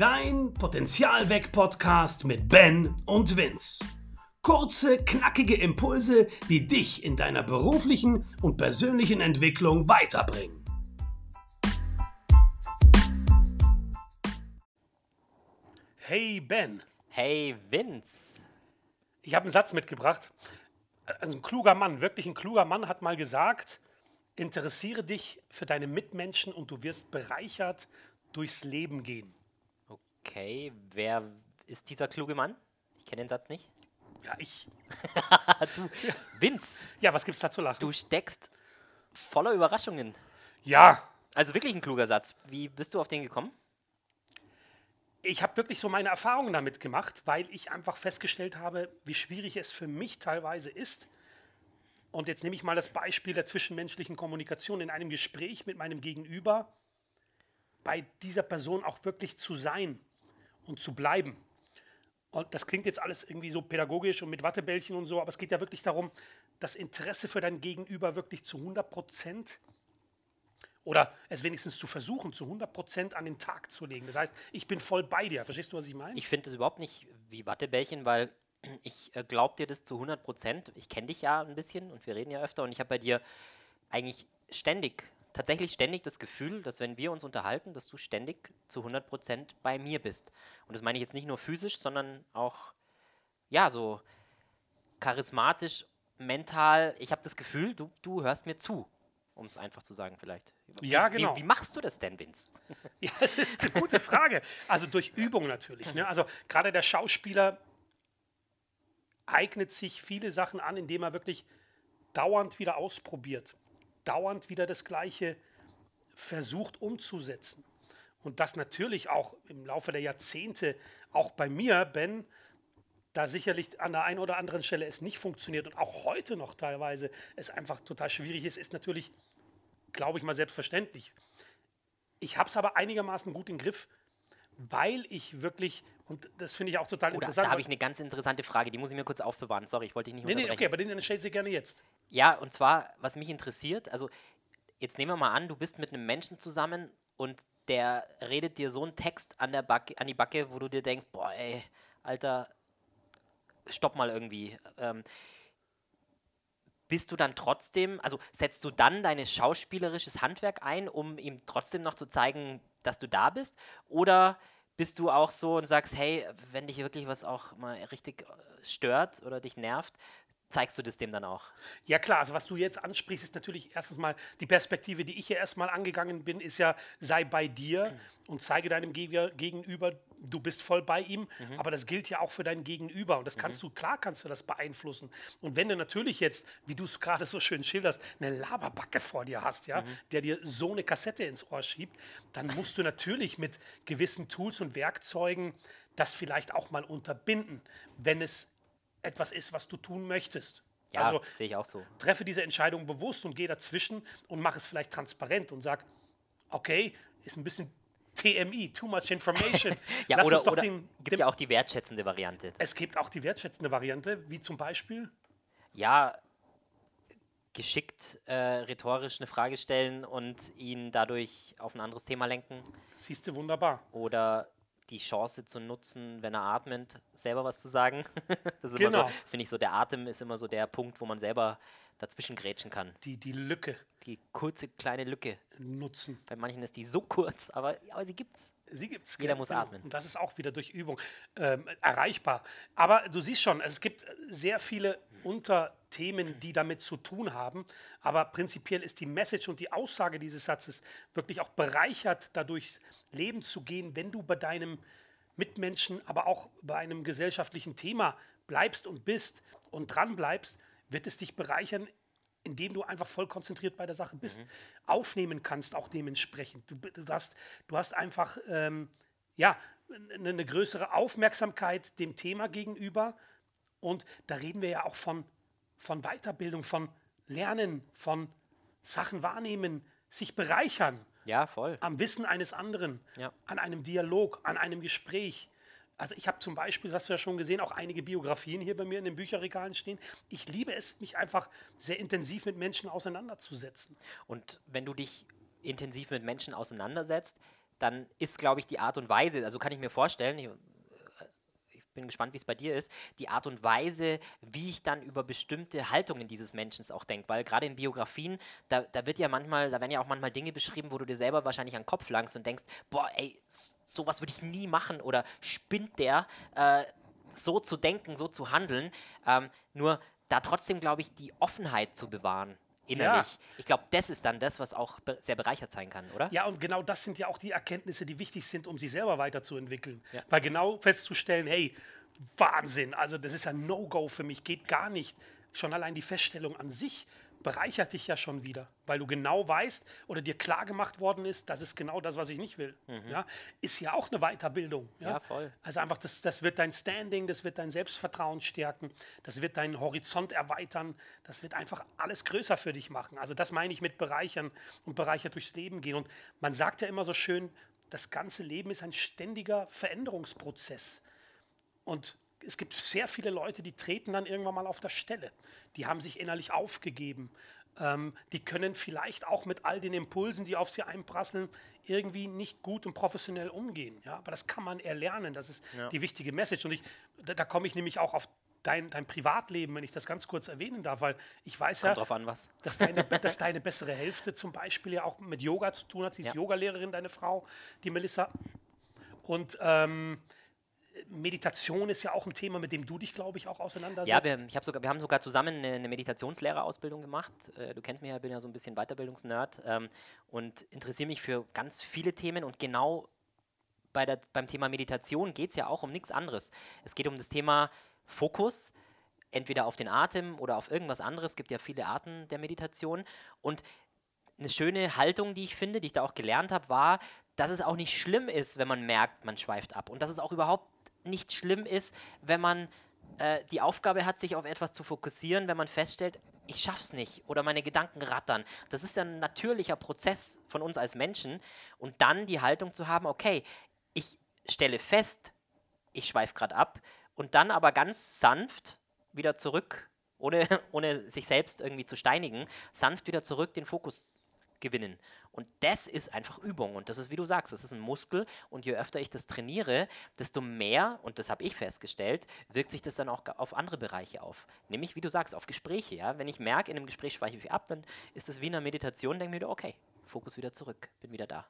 Dein Potenzialweg-Podcast mit Ben und Vince. Kurze, knackige Impulse, die dich in deiner beruflichen und persönlichen Entwicklung weiterbringen. Hey Ben, Hey Vince. ich habe einen Satz mitgebracht. Ein kluger Mann, wirklich ein kluger Mann hat mal gesagt, interessiere dich für deine Mitmenschen und du wirst bereichert durchs Leben gehen. Okay, wer ist dieser kluge Mann? Ich kenne den Satz nicht. Ja, ich. du, Vince, Ja, was gibt's da zu lachen? du steckst voller Überraschungen. Ja, Also wirklich ein kluger Satz. Wie bist du auf den gekommen? ich habe wirklich so meine Erfahrungen damit gemacht, weil ich einfach festgestellt habe, wie schwierig es für mich teilweise ist. Und jetzt nehme ich mal das Beispiel der zwischenmenschlichen Kommunikation in einem Gespräch mit meinem Gegenüber, bei dieser Person auch wirklich zu sein und zu bleiben. Und das klingt jetzt alles irgendwie so pädagogisch und mit Wattebällchen und so, aber es geht ja wirklich darum, das Interesse für dein Gegenüber wirklich zu 100 Prozent oder es wenigstens zu versuchen, zu 100 Prozent an den Tag zu legen. Das heißt, ich bin voll bei dir. Verstehst du, was ich meine? Ich finde das überhaupt nicht wie Wattebällchen, weil ich äh, glaube dir das zu 100 Prozent. Ich kenne dich ja ein bisschen und wir reden ja öfter und ich habe bei dir eigentlich ständig, tatsächlich ständig das Gefühl, dass wenn wir uns unterhalten, dass du ständig zu 100 Prozent bei mir bist. Und das meine ich jetzt nicht nur physisch, sondern auch, ja, so charismatisch, mental. Ich habe das Gefühl, du, du hörst mir zu, um es einfach zu sagen vielleicht. Ja, genau. Wie, wie machst du das denn, Vince? Ja, das ist eine gute Frage. Also durch Übung natürlich. Ne? Also gerade der Schauspieler eignet sich viele Sachen an, indem er wirklich dauernd wieder ausprobiert, dauernd wieder das Gleiche versucht umzusetzen. Und das natürlich auch im Laufe der Jahrzehnte, auch bei mir, Ben, da sicherlich an der einen oder anderen Stelle es nicht funktioniert und auch heute noch teilweise es einfach total schwierig ist, ist natürlich, glaube ich mal, selbstverständlich. Ich habe es aber einigermaßen gut im Griff, weil ich wirklich, und das finde ich auch total Oder interessant. da habe ich eine ganz interessante Frage, die muss ich mir kurz aufbewahren. Sorry, ich wollte dich nicht nee, nee, unterbrechen. okay, aber den stellt sie gerne jetzt. Ja, und zwar, was mich interessiert, also jetzt nehmen wir mal an, du bist mit einem Menschen zusammen und der redet dir so einen Text an, der Backe, an die Backe, wo du dir denkst, boah, ey, Alter, stopp mal irgendwie. Ähm, bist du dann trotzdem, also setzt du dann dein schauspielerisches Handwerk ein, um ihm trotzdem noch zu zeigen, dass du da bist? Oder bist du auch so und sagst, hey, wenn dich wirklich was auch mal richtig äh, stört oder dich nervt, zeigst du das dem dann auch? Ja klar, also was du jetzt ansprichst, ist natürlich erstens mal die Perspektive, die ich hier erstmal angegangen bin, ist ja, sei bei dir und zeige deinem Geg- Gegenüber, du bist voll bei ihm, aber das gilt ja auch für dein Gegenüber und das kannst du, klar kannst du das beeinflussen. Und wenn du natürlich jetzt, wie du es gerade so schön schilderst, eine Laberbacke vor dir hast, ja, der dir so eine Kassette ins Ohr schiebt, dann musst du natürlich mit gewissen Tools und Werkzeugen das vielleicht auch mal unterbinden, wenn es etwas ist, was du tun möchtest. Ja, also sehe ich auch so. treffe diese Entscheidung bewusst und gehe dazwischen und mache es vielleicht transparent und sag, okay, ist ein bisschen TMI, too much information. Ja, Lass oder, oder den, gibt dem, ja auch die wertschätzende Variante. es gibt auch die wertschätzende Variante, wie zum Beispiel, Ja, geschickt äh, rhetorisch eine Frage stellen und ihn dadurch auf ein anderes Thema lenken siehst du wunderbar. oder die Chance zu nutzen, wenn er atmet, selber was zu sagen. das ist Genau. immer so, finde ich so, der Atem ist immer so der Punkt, wo man selber dazwischen grätschen kann. Die, die Lücke Die kurze kleine Lücke. nutzen. Bei manchen ist die so kurz, aber, aber sie gibt's. Sie gibt's. Jeder muss Genau. atmen. Und das ist auch wieder durch Übung ähm, erreichbar. Aber du siehst schon, es gibt sehr viele Unterthemen, die damit zu tun haben. Aber prinzipiell ist die Message und die Aussage dieses Satzes wirklich auch bereichert, dadurch Leben zu gehen, wenn du bei deinem Mitmenschen, aber auch bei einem gesellschaftlichen Thema bleibst und bist und dran bleibst, wird es dich bereichern, indem du einfach voll konzentriert bei der Sache bist, aufnehmen kannst, auch dementsprechend. Du, du, hast, du hast einfach ähm, ja, eine, eine größere Aufmerksamkeit dem Thema gegenüber. Und da reden wir ja auch von, von Weiterbildung, von Lernen, von Sachen wahrnehmen, sich bereichern Ja, voll. am Wissen eines anderen, Ja. an einem Dialog, an einem Gespräch. Also ich habe zum Beispiel, das hast du ja schon gesehen, auch einige Biografien hier bei mir in den Bücherregalen stehen. Ich liebe es, mich einfach sehr intensiv mit Menschen auseinanderzusetzen. Und wenn du dich intensiv mit Menschen auseinandersetzt, dann ist, glaube ich, die Art und Weise, also kann ich mir vorstellen, ich, bin gespannt, wie es bei dir ist, die Art und Weise, wie ich dann über bestimmte Haltungen dieses Menschen auch denke. Weil gerade in Biografien, da, da wird ja manchmal, da werden ja auch manchmal Dinge beschrieben, wo du dir selber wahrscheinlich an den Kopf langst und denkst, boah, ey, sowas würde ich nie machen oder spinnt der, äh, so zu denken, so zu handeln. Ähm, nur da trotzdem, glaube ich, die Offenheit zu bewahren innerlich. Ja. Ich glaube, das ist dann das, was auch be sehr bereichert sein kann, oder? Ja, und genau das sind ja auch die Erkenntnisse, die wichtig sind, um sich selber weiterzuentwickeln. Ja. Weil genau festzustellen, hey, Wahnsinn, also das ist ein No-Go für mich, geht gar nicht. Schon allein die Feststellung an sich bereichert dich ja schon wieder, weil du genau weißt oder dir klar gemacht worden ist, das ist genau das, was ich nicht will. Mhm. Ja, ist ja auch eine Weiterbildung. Ja? ja, voll. Also einfach, das, das wird dein Standing, das wird dein Selbstvertrauen stärken, das wird deinen Horizont erweitern, das wird einfach alles größer für dich machen. Also das meine ich mit bereichern und bereichert durchs Leben gehen. Und man sagt ja immer so schön, das ganze Leben ist ein ständiger Veränderungsprozess. Und es gibt sehr viele Leute, die treten dann irgendwann mal auf der Stelle. Die haben sich innerlich aufgegeben. Ähm, die können vielleicht auch mit all den Impulsen, die auf sie einprasseln, irgendwie nicht gut und professionell umgehen. Ja? Aber das kann man erlernen. Das ist ja. die wichtige Message. Und ich, da, da komme ich nämlich auch auf dein, dein Privatleben, wenn ich das ganz kurz erwähnen darf, weil ich weiß Kommt ja, drauf an, was. Dass, deine, dass deine bessere Hälfte zum Beispiel ja auch mit Yoga zu tun hat. Sie ist ja. Yogalehrerin, deine Frau, die Melissa. Und ähm, Meditation ist ja auch ein Thema, mit dem du dich, glaube ich, auch auseinandersetzt. Ja, wir, ich hab sogar, wir haben sogar zusammen eine, eine Meditationslehrerausbildung gemacht. Äh, du kennst mich ja, ich bin ja so ein bisschen Weiterbildungsnerd ähm, und interessiere mich für ganz viele Themen und genau bei der, beim Thema Meditation geht es ja auch um nichts anderes. Es geht um das Thema Fokus, entweder auf den Atem oder auf irgendwas anderes. Es gibt ja viele Arten der Meditation und eine schöne Haltung, die ich finde, die ich da auch gelernt habe, war, dass es auch nicht schlimm ist, wenn man merkt, man schweift ab. Und dass es auch überhaupt nicht schlimm ist, wenn man äh, die Aufgabe hat, sich auf etwas zu fokussieren, wenn man feststellt, ich schaff's nicht oder meine Gedanken rattern. Das ist ein natürlicher Prozess von uns als Menschen. Und dann die Haltung zu haben, okay, ich stelle fest, ich schweife gerade ab und dann aber ganz sanft wieder zurück, ohne, ohne sich selbst irgendwie zu steinigen, sanft wieder zurück den Fokus gewinnen. Und das ist einfach Übung. Und das ist, wie du sagst, das ist ein Muskel. Und je öfter ich das trainiere, desto mehr, und das habe ich festgestellt, wirkt sich das dann auch auf andere Bereiche auf. Nämlich, wie du sagst, auf Gespräche. Ja? Wenn ich merke, in einem Gespräch schweife ich ab, dann ist es wie in einer Meditation, denke ich mir, okay, Fokus wieder zurück, bin wieder da.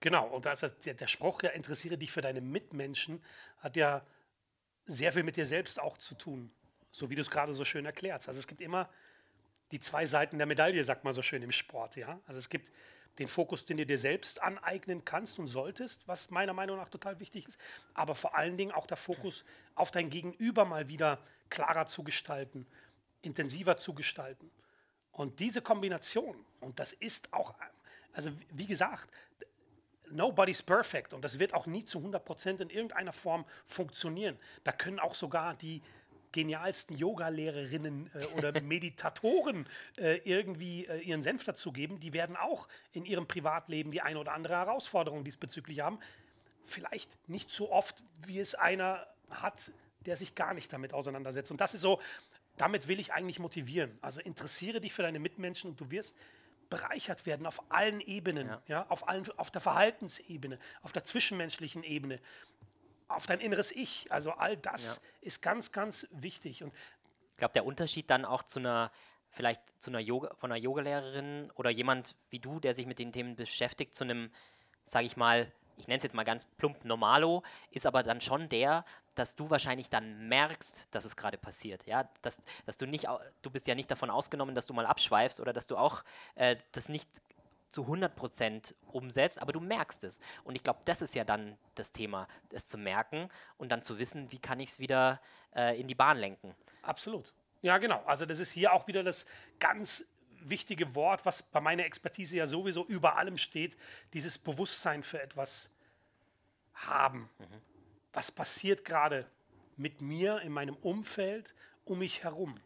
Genau, und also der, der Spruch, ja, interessiere dich für deine Mitmenschen, hat ja sehr viel mit dir selbst auch zu tun. So wie du es gerade so schön erklärst. Also es gibt immer die zwei Seiten der Medaille, sagt man so schön im Sport. Ja? Also es gibt den Fokus, den du dir selbst aneignen kannst und solltest, was meiner Meinung nach total wichtig ist, aber vor allen Dingen auch der Fokus auf dein Gegenüber mal wieder klarer zu gestalten, intensiver zu gestalten. Und diese Kombination, und das ist auch, also wie gesagt, nobody's perfect und das wird auch nie zu 100% in irgendeiner Form funktionieren. Da können auch sogar die genialsten Yoga-Lehrerinnen äh, oder Meditatoren äh, irgendwie äh, ihren Senf dazugeben, die werden auch in ihrem Privatleben die eine oder andere Herausforderung diesbezüglich haben. Vielleicht nicht so oft, wie es einer hat, der sich gar nicht damit auseinandersetzt. Und das ist so, damit will ich eigentlich motivieren. Also interessiere dich für deine Mitmenschen und du wirst bereichert werden auf allen Ebenen, ja. ja. auf, allen, auf der Verhaltensebene, auf der zwischenmenschlichen Ebene auf dein inneres Ich. Also all das ja. ist ganz, ganz wichtig. Und ich glaube, der Unterschied dann auch zu einer, vielleicht zu einer Yoga, von einer Yogalehrerin oder jemand wie du, der sich mit den Themen beschäftigt, zu einem, sage ich mal, ich nenne es jetzt mal ganz plump Normalo, ist aber dann schon der, dass du wahrscheinlich dann merkst, dass es gerade passiert. Ja? Dass, dass du nicht, du bist ja nicht davon ausgenommen, dass du mal abschweifst oder dass du auch äh, das nicht zu 100% umsetzt, aber du merkst es. Und ich glaube, das ist ja dann das Thema, es zu merken und dann zu wissen, wie kann ich es wieder äh, in die Bahn lenken. Absolut. Ja, genau. Also das ist hier auch wieder das ganz wichtige Wort, was bei meiner Expertise ja sowieso über allem steht, dieses Bewusstsein für etwas haben. Mhm. Was passiert gerade mit mir, in meinem Umfeld, um mich herum?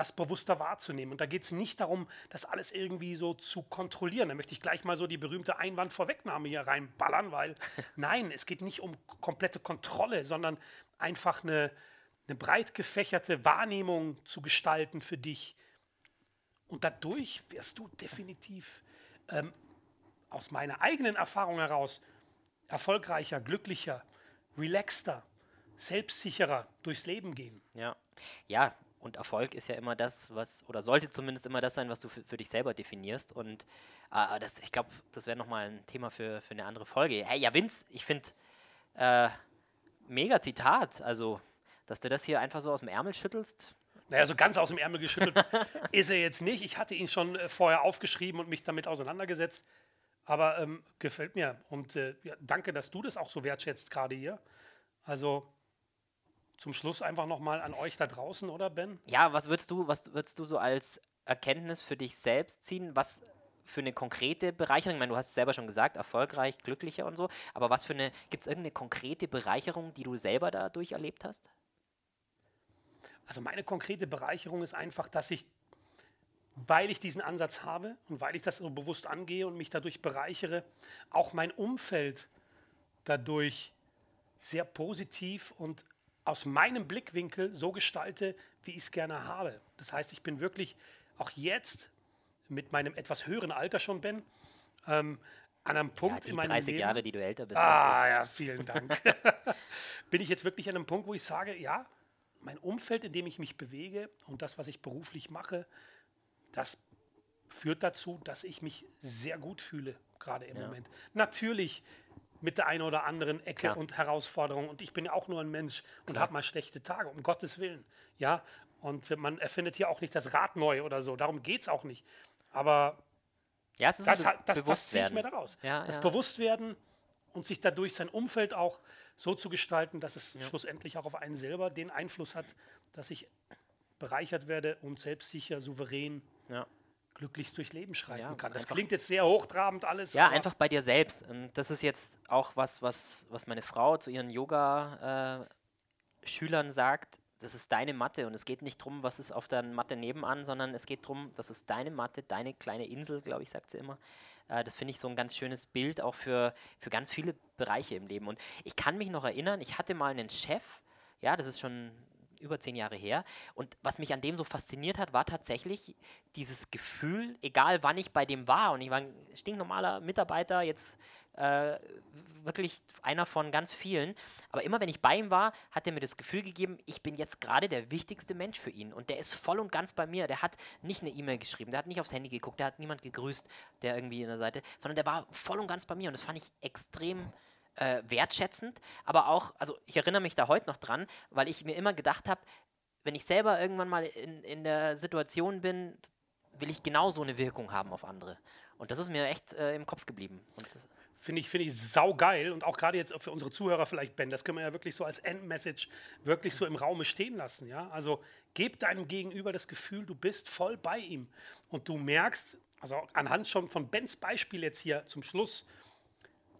Das bewusster wahrzunehmen. Und da geht es nicht darum, das alles irgendwie so zu kontrollieren. Da möchte ich gleich mal so die berühmte Einwandvorwegnahme hier reinballern, weil nein, es geht nicht um komplette Kontrolle, sondern einfach eine, eine breit gefächerte Wahrnehmung zu gestalten für dich. Und dadurch wirst du definitiv ähm, aus meiner eigenen Erfahrung heraus erfolgreicher, glücklicher, relaxter, selbstsicherer durchs Leben gehen. Ja. Ja, und Erfolg ist ja immer das, was, oder sollte zumindest immer das sein, was du für, für dich selber definierst. Und äh, das, ich glaube, das wäre nochmal ein Thema für, für eine andere Folge. Hey, ja, Vince, ich finde, äh, mega Zitat. Also, dass du das hier einfach so aus dem Ärmel schüttelst. Naja, so ganz aus dem Ärmel geschüttelt ist er jetzt nicht. Ich hatte ihn schon äh, vorher aufgeschrieben und mich damit auseinandergesetzt. Aber ähm, gefällt mir. Und äh, ja, danke, dass du das auch so wertschätzt gerade hier. Also zum Schluss einfach nochmal an euch da draußen, oder Ben? Ja, was würdest du, was würdest du so als Erkenntnis für dich selbst ziehen? Was für eine konkrete Bereicherung? Ich meine, du hast es selber schon gesagt, erfolgreich, glücklicher und so. Aber was für eine, gibt es irgendeine konkrete Bereicherung, die du selber dadurch erlebt hast? Also meine konkrete Bereicherung ist einfach, dass ich, weil ich diesen Ansatz habe und weil ich das so bewusst angehe und mich dadurch bereichere, auch mein Umfeld dadurch sehr positiv und aus meinem Blickwinkel so gestalte, wie ich es gerne habe. Das heißt, ich bin wirklich auch jetzt mit meinem etwas höheren Alter schon bin, ähm, an einem Punkt ja, die in meinem 30 Leben. Jahre, die du älter bist. Ah, ja, vielen Dank. bin ich jetzt wirklich an einem Punkt, wo ich sage, ja, mein Umfeld, in dem ich mich bewege und das, was ich beruflich mache, das führt dazu, dass ich mich sehr gut fühle, gerade im ja. Moment. Natürlich mit der einen oder anderen Ecke Klar. und Herausforderung. Und ich bin ja auch nur ein Mensch und habe mal schlechte Tage, um Gottes Willen. Ja, und man erfindet hier auch nicht das Rad neu oder so. Darum geht es auch nicht. Aber ja, das, das, das, das ziehe ich mir daraus. Ja, das ja. Bewusstwerden und sich dadurch sein Umfeld auch so zu gestalten, dass es ja. schlussendlich auch auf einen selber den Einfluss hat, dass ich bereichert werde und selbstsicher, souverän, ja. Glücklich durchs Leben schreiten ja, kann. Das klingt jetzt sehr hochtrabend alles. Ja, einfach bei dir selbst. Und das ist jetzt auch was, was, was meine Frau zu ihren Yoga-Schülern äh, sagt das ist deine Matte und es geht nicht darum, was ist auf der Matte nebenan, sondern es geht darum, das ist deine Matte, deine kleine Insel, glaube ich, sagt sie immer. Äh, das finde ich so ein ganz schönes Bild auch für, für ganz viele Bereiche im Leben. Und ich kann mich noch erinnern, ich hatte mal einen Chef, ja, das ist schon über zehn Jahre her. Und was mich an dem so fasziniert hat, war tatsächlich dieses Gefühl, egal wann ich bei dem war, und ich war ein stinknormaler Mitarbeiter, jetzt äh, wirklich einer von ganz vielen. Aber immer wenn ich bei ihm war, hat er mir das Gefühl gegeben, ich bin jetzt gerade der wichtigste Mensch für ihn. Und der ist voll und ganz bei mir. Der hat nicht eine E-Mail geschrieben, der hat nicht aufs Handy geguckt, der hat niemand gegrüßt, der irgendwie in der Seite, sondern der war voll und ganz bei mir. Und das fand ich extrem äh, wertschätzend. Aber auch, also ich erinnere mich da heute noch dran, weil ich mir immer gedacht habe, wenn ich selber irgendwann mal in, in der Situation bin, will ich genau so eine Wirkung haben auf andere. Und das ist mir echt äh, im Kopf geblieben. Finde ich, find ich saugeil und auch gerade jetzt für unsere Zuhörer vielleicht, Ben, das können wir ja wirklich so als Endmessage wirklich so im Raume stehen lassen. Ja? Also gib deinem Gegenüber das Gefühl, du bist voll bei ihm und du merkst, also anhand schon von Bens Beispiel jetzt hier zum Schluss,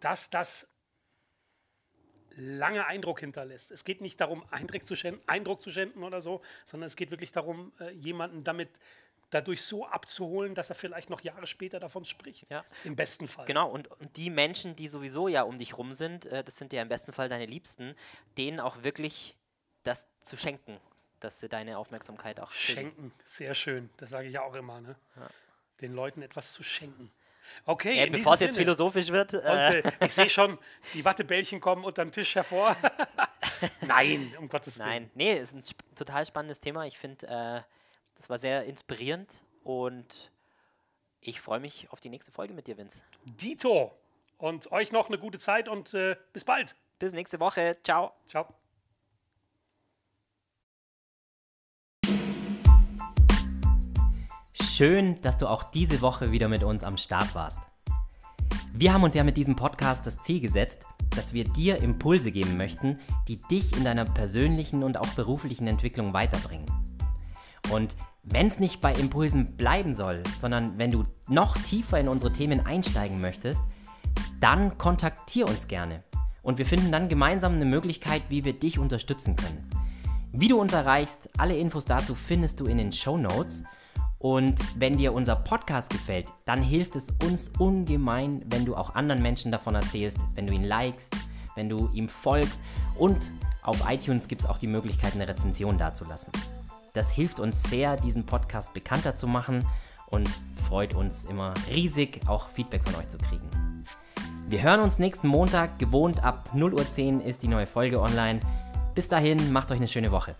dass das lange Eindruck hinterlässt. Es geht nicht darum, Eindruck zu, schänden, Eindruck zu schänden oder so, sondern es geht wirklich darum, äh, jemanden damit dadurch so abzuholen, dass er vielleicht noch Jahre später davon spricht. Ja. Im besten Fall. Genau, und, und, die Menschen, die sowieso ja um dich rum sind, äh, das sind ja im besten Fall deine Liebsten, denen auch wirklich das zu schenken, dass sie deine Aufmerksamkeit auch kriegen. Schenken, sehr schön. Das sage ich ja auch immer. Ne? Ja. Den Leuten etwas zu schenken. Okay, ja, bevor es jetzt philosophisch wird. Äh und, äh, ich sehe schon, die Wattebällchen kommen unterm Tisch hervor. Nein, um Gottes Willen. Nein, nee, ist ein sp total spannendes Thema. Ich finde, äh, das war sehr inspirierend und ich freue mich auf die nächste Folge mit dir, Vince. Dito. Und euch noch eine gute Zeit und äh, bis bald. Bis nächste Woche. Ciao. Ciao. Schön, dass du auch diese Woche wieder mit uns am Start warst. Wir haben uns ja mit diesem Podcast das Ziel gesetzt, dass wir dir Impulse geben möchten, die dich in deiner persönlichen und auch beruflichen Entwicklung weiterbringen. Und wenn es nicht bei Impulsen bleiben soll, sondern wenn du noch tiefer in unsere Themen einsteigen möchtest, dann kontaktier uns gerne. Und wir finden dann gemeinsam eine Möglichkeit, wie wir dich unterstützen können. Wie du uns erreichst, alle Infos dazu findest du in den Show Notes. Und wenn dir unser Podcast gefällt, dann hilft es uns ungemein, wenn du auch anderen Menschen davon erzählst, wenn du ihn likest, wenn du ihm folgst und auf iTunes gibt es auch die Möglichkeit, eine Rezension dazulassen. Das hilft uns sehr, diesen Podcast bekannter zu machen und freut uns immer riesig, auch Feedback von euch zu kriegen. Wir hören uns nächsten Montag, gewohnt ab 0.10 Uhr ist die neue Folge online. Bis dahin, macht euch eine schöne Woche.